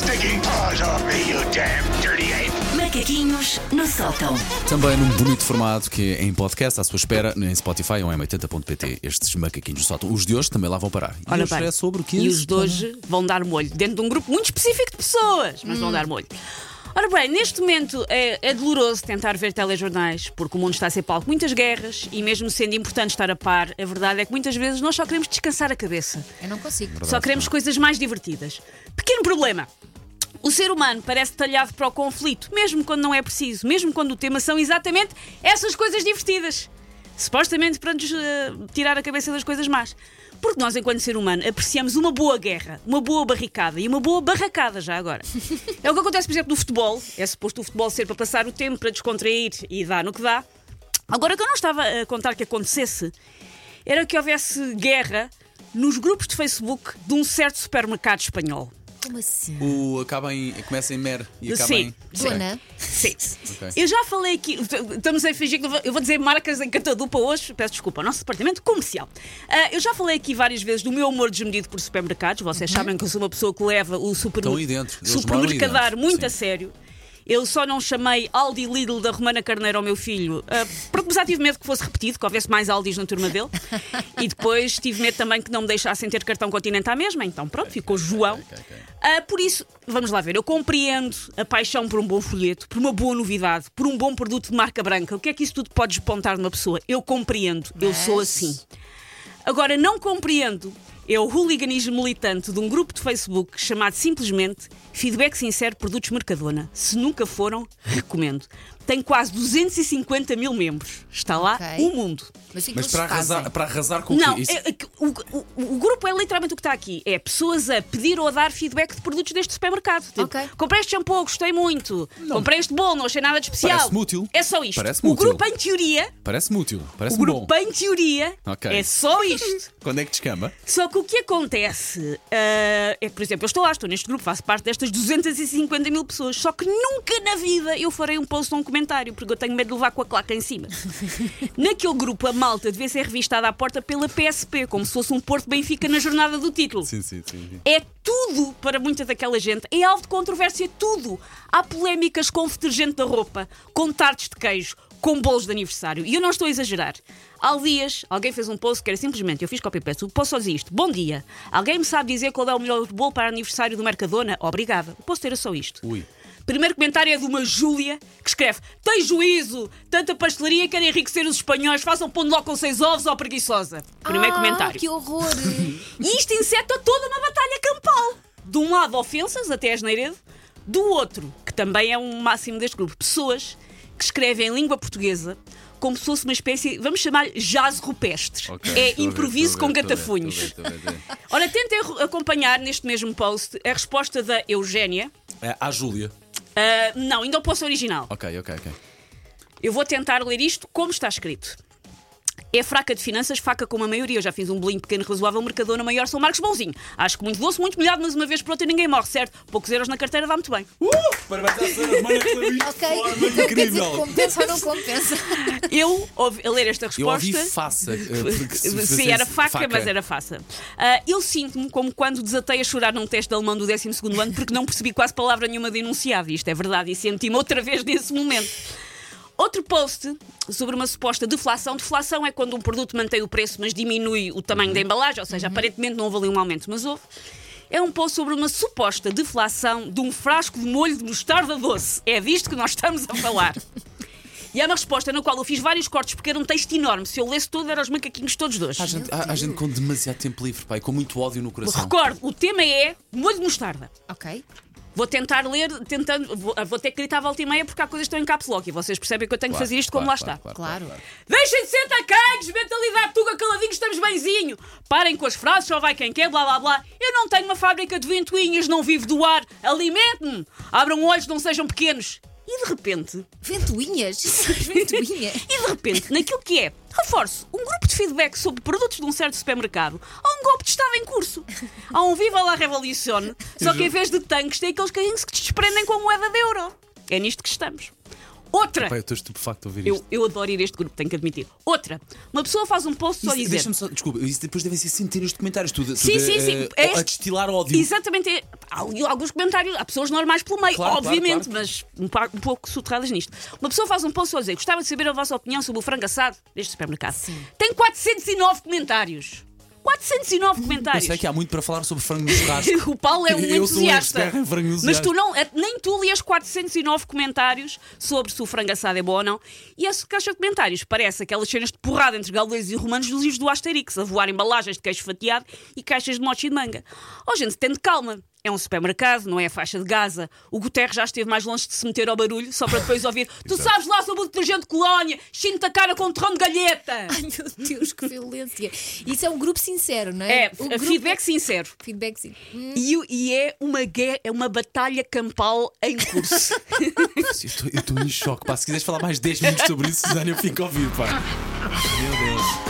stinking paws off me, you damn dirty ape! Macaquinhos no sótão. Também num bonito formato que é em podcast, à sua espera, em Spotify ou em 80.pt. Estes macaquinhos do sótão. Os de hoje também lá vão parar. E Ora hoje bem, é sobre o que E os de hoje vão dar molho, dentro de um grupo muito específico de pessoas, mas vão dar molho. Ora bem, neste momento é, é doloroso tentar ver telejornais, porque o mundo está a ser palco de muitas guerras e, mesmo sendo importante estar a par, a verdade é que muitas vezes nós só queremos descansar a cabeça. Eu não consigo. Só queremos coisas mais divertidas. Pequeno problema. O ser humano parece talhado para o conflito, mesmo quando não é preciso, mesmo quando o tema são exatamente essas coisas divertidas. Supostamente para nos eh, tirar a cabeça das coisas más. Porque nós, enquanto ser humano, apreciamos uma boa guerra, uma boa barricada e uma boa barracada já agora. é o que acontece, por exemplo, no futebol. É suposto o futebol ser para passar o tempo, para descontrair e dar no que dá. Agora, o que eu não estava a contar que acontecesse era que houvesse guerra nos grupos de Facebook de um certo supermercado espanhol. Como assim? O acaba em. começa em mer e acaba Sim. em. Dona? Sim. Ok. Eu já falei aqui, estamos a fingir que eu vou- eu vou dizer marcas em catadupa hoje, peço desculpa, ao nosso departamento comercial. Ah, eu já falei aqui várias vezes do meu amor desmedido por supermercados, vocês sabem que eu sou uma pessoa que leva o super, Estão aí dentro, eles moram aí supermercadar dentro, muito sim. a sério. Eu só não chamei Aldi Lidl da Romana Carneiro ao meu filho, ah, porque já tive medo que fosse repetido, que houvesse mais Aldis na turma dele. e depois tive medo também que não me deixassem ter cartão continente à mesma, então pronto, ficou João. Ah, por isso, vamos lá ver, eu compreendo a paixão por um bom folheto, por uma boa novidade, por um bom produto de marca branca. O que é que isso tudo pode despontar numa pessoa? Eu compreendo, eu sou assim. Agora, não compreendo é o hooliganismo militante de um grupo de Facebook chamado simplesmente Feedback Sincero Produtos Mercadona. Se nunca foram, recomendo. Tem quase 250 mil membros. Está lá Ok. o mundo. Mas, que Mas para arrasar, para arrasar com Não, o quê? Isso- é- é que o, o- o grupo é literalmente o que está aqui. É pessoas a pedir ou a dar feedback de produtos deste supermercado. Tipo, Ok. comprei este shampoo, gostei muito. Comprei este bolo, não achei nada de especial. Parece-me útil. É só isto. Parece-me o grupo, em teoria, Parece-me útil. o Parece-me bom. grupo, em teoria, Ok. é só isto. Quando é que descamba? Só que o que acontece ah, é que, por exemplo, eu estou lá, estou neste grupo, faço parte destas 250 mil pessoas, só que nunca na vida eu farei um post ou um comentário, porque eu tenho medo de levar com a claca em cima. Naquele grupo, a malta devia ser revistada à porta pela PSP, como se fosse um Porto Benfica na jornada do título. Sim, sim, sim. sim. É tudo para muita daquela gente. É alvo de controvérsia, tudo. Há polémicas com detergente da roupa, com tartes de queijo, com bolos de aniversário. E eu não estou a exagerar. Há dias, alguém fez um post que era simplesmente, eu fiz copy-paste, o post só dizia isto. Bom dia. Alguém me sabe dizer qual é o melhor bolo para aniversário do Mercadona? Obrigada. O post era só isto. Ui. Primeiro comentário é de uma Júlia que escreve: Tem juízo, tanta pastelaria querem enriquecer os espanhóis, façam pão de ló com seis ovos ou preguiçosa. Primeiro ah, comentário. Que horror! E isto inseta toda uma batalha campal. De um lado, ofensas, até as Neiredo. Do outro, que também é um máximo deste grupo, pessoas que escrevem em língua portuguesa como se fosse uma espécie, vamos chamar jazz rupestre. Ok, é improviso com gatafunhos. Ora, tentem acompanhar neste mesmo post a resposta da Eugénia. É, à Júlia. Ah, não, ainda o post original. Ok, ok, ok. Eu vou tentar ler isto como está escrito. É fraca de finanças, faca com a maioria. Eu já fiz um bolinho pequeno, razoável, mercadona maior, São Marcos bonzinho. Acho que muito doce, muito molhado, mas uma vez por outra ninguém morre, certo? Poucos euros na carteira dá muito bem. Uh! Parabéns à leu isto ok, de incrível. compensa ou não compensa? Eu, ouvi- a ler esta Eu ouvi resposta. faça. eh, porque se Sim, era faca, mas era faça. Ah, eu sinto-me como quando desatei a chorar num teste de alemão do 12 ano porque não percebi quase palavra nenhuma de enunciado. E Isto é verdade, e senti-me outra vez nesse momento. Outro post sobre uma suposta deflação. Deflação é quando um produto mantém o preço, mas diminui o tamanho da embalagem, ou seja, aparentemente não houve ali um aumento, mas houve. É um post sobre uma suposta deflação de um frasco de molho de mostarda doce. É disto que nós estamos a falar. E há uma resposta na qual eu fiz vários cortes porque era um texto enorme. Se eu lesse todo, eram os macaquinhos todos dois. Há gente, há- há gente com demasiado tempo livre, pai, com muito ódio no coração. Recordo, o tema é molho de mostarda. ok. Vou tentar ler, tentando, vou, vou ter que gritar a volta e meia porque há coisas que estão em caps lock e vocês percebem que eu tenho que fazer isto como claro, lá está. claro, Claro. Deixem de ser tacanhos, mentalidade tuga caladinhos, estamos bemzinho. Parem com as frases, só vai quem quer, blá blá blá. Eu não tenho uma fábrica de ventoinhas, não vivo do ar. Alimente-me. Abram olhos, não sejam pequenos. E de repente, Ventoinhas? Ventoinha? e de repente, naquilo que é, reforço, um grupo de feedback sobre produtos de um certo supermercado, há um golpe de Estado em curso. Há um Viva la Revolution, só que em vez de tanques tem aqueles carrinhos que se desprendem com a moeda de euro. É nisto que estamos. Outra! Pai, eu estou estupefacto a ouvir Eu, isto. eu adoro ir a este grupo, tenho que admitir. Outra, uma pessoa faz um post só a Isso- dizer. Deixa-me só, desculpa, isso depois devem ser centenas de comentários. Tudo, Sim, tudo sim, a, sim. a- É a destilar ódio. Exatamente. é- Há alguns comentários, há pessoas normais pelo meio, Claro, obviamente, claro, mas um, um pouco soterradas nisto. Uma pessoa faz um post só a dizer: gostava de saber a vossa opinião sobre o frango assado deste supermercado. Tem 409 comentários. 409 Eu comentários. sei que há muito para falar sobre frango no churrasco. O Paulo é um Eu sou um entusiasta. expert em frango mas tu não, é- nem tu lias 409 comentários sobre se o frango assado é bom ou não. E essa caixa de comentários parece aquelas cenas de porrada entre gauleses e romanos dos livros do Asterix, a voar embalagens de queijo fatiado e caixas de mochi de manga. Oh, gente, tendo calma. É um supermercado, não é a faixa de Gaza. O Guterres já esteve mais longe de se meter ao barulho, só para depois ouvir: Tu sabes lá sobre o detergente de colónia, chinta a cara com um torrão de galheta. Ai meu Deus, que violência. Isso é um grupo sincero, não é? É, o a grupo- feedback sincero. Feedback sim. Hum, E, e é uma guerra, é uma batalha campal em curso. Eu estou em choque. Pá. Se quiseres falar mais 10 minutos sobre isso, Susana, eu fico a ouvir. Pá. Meu Deus.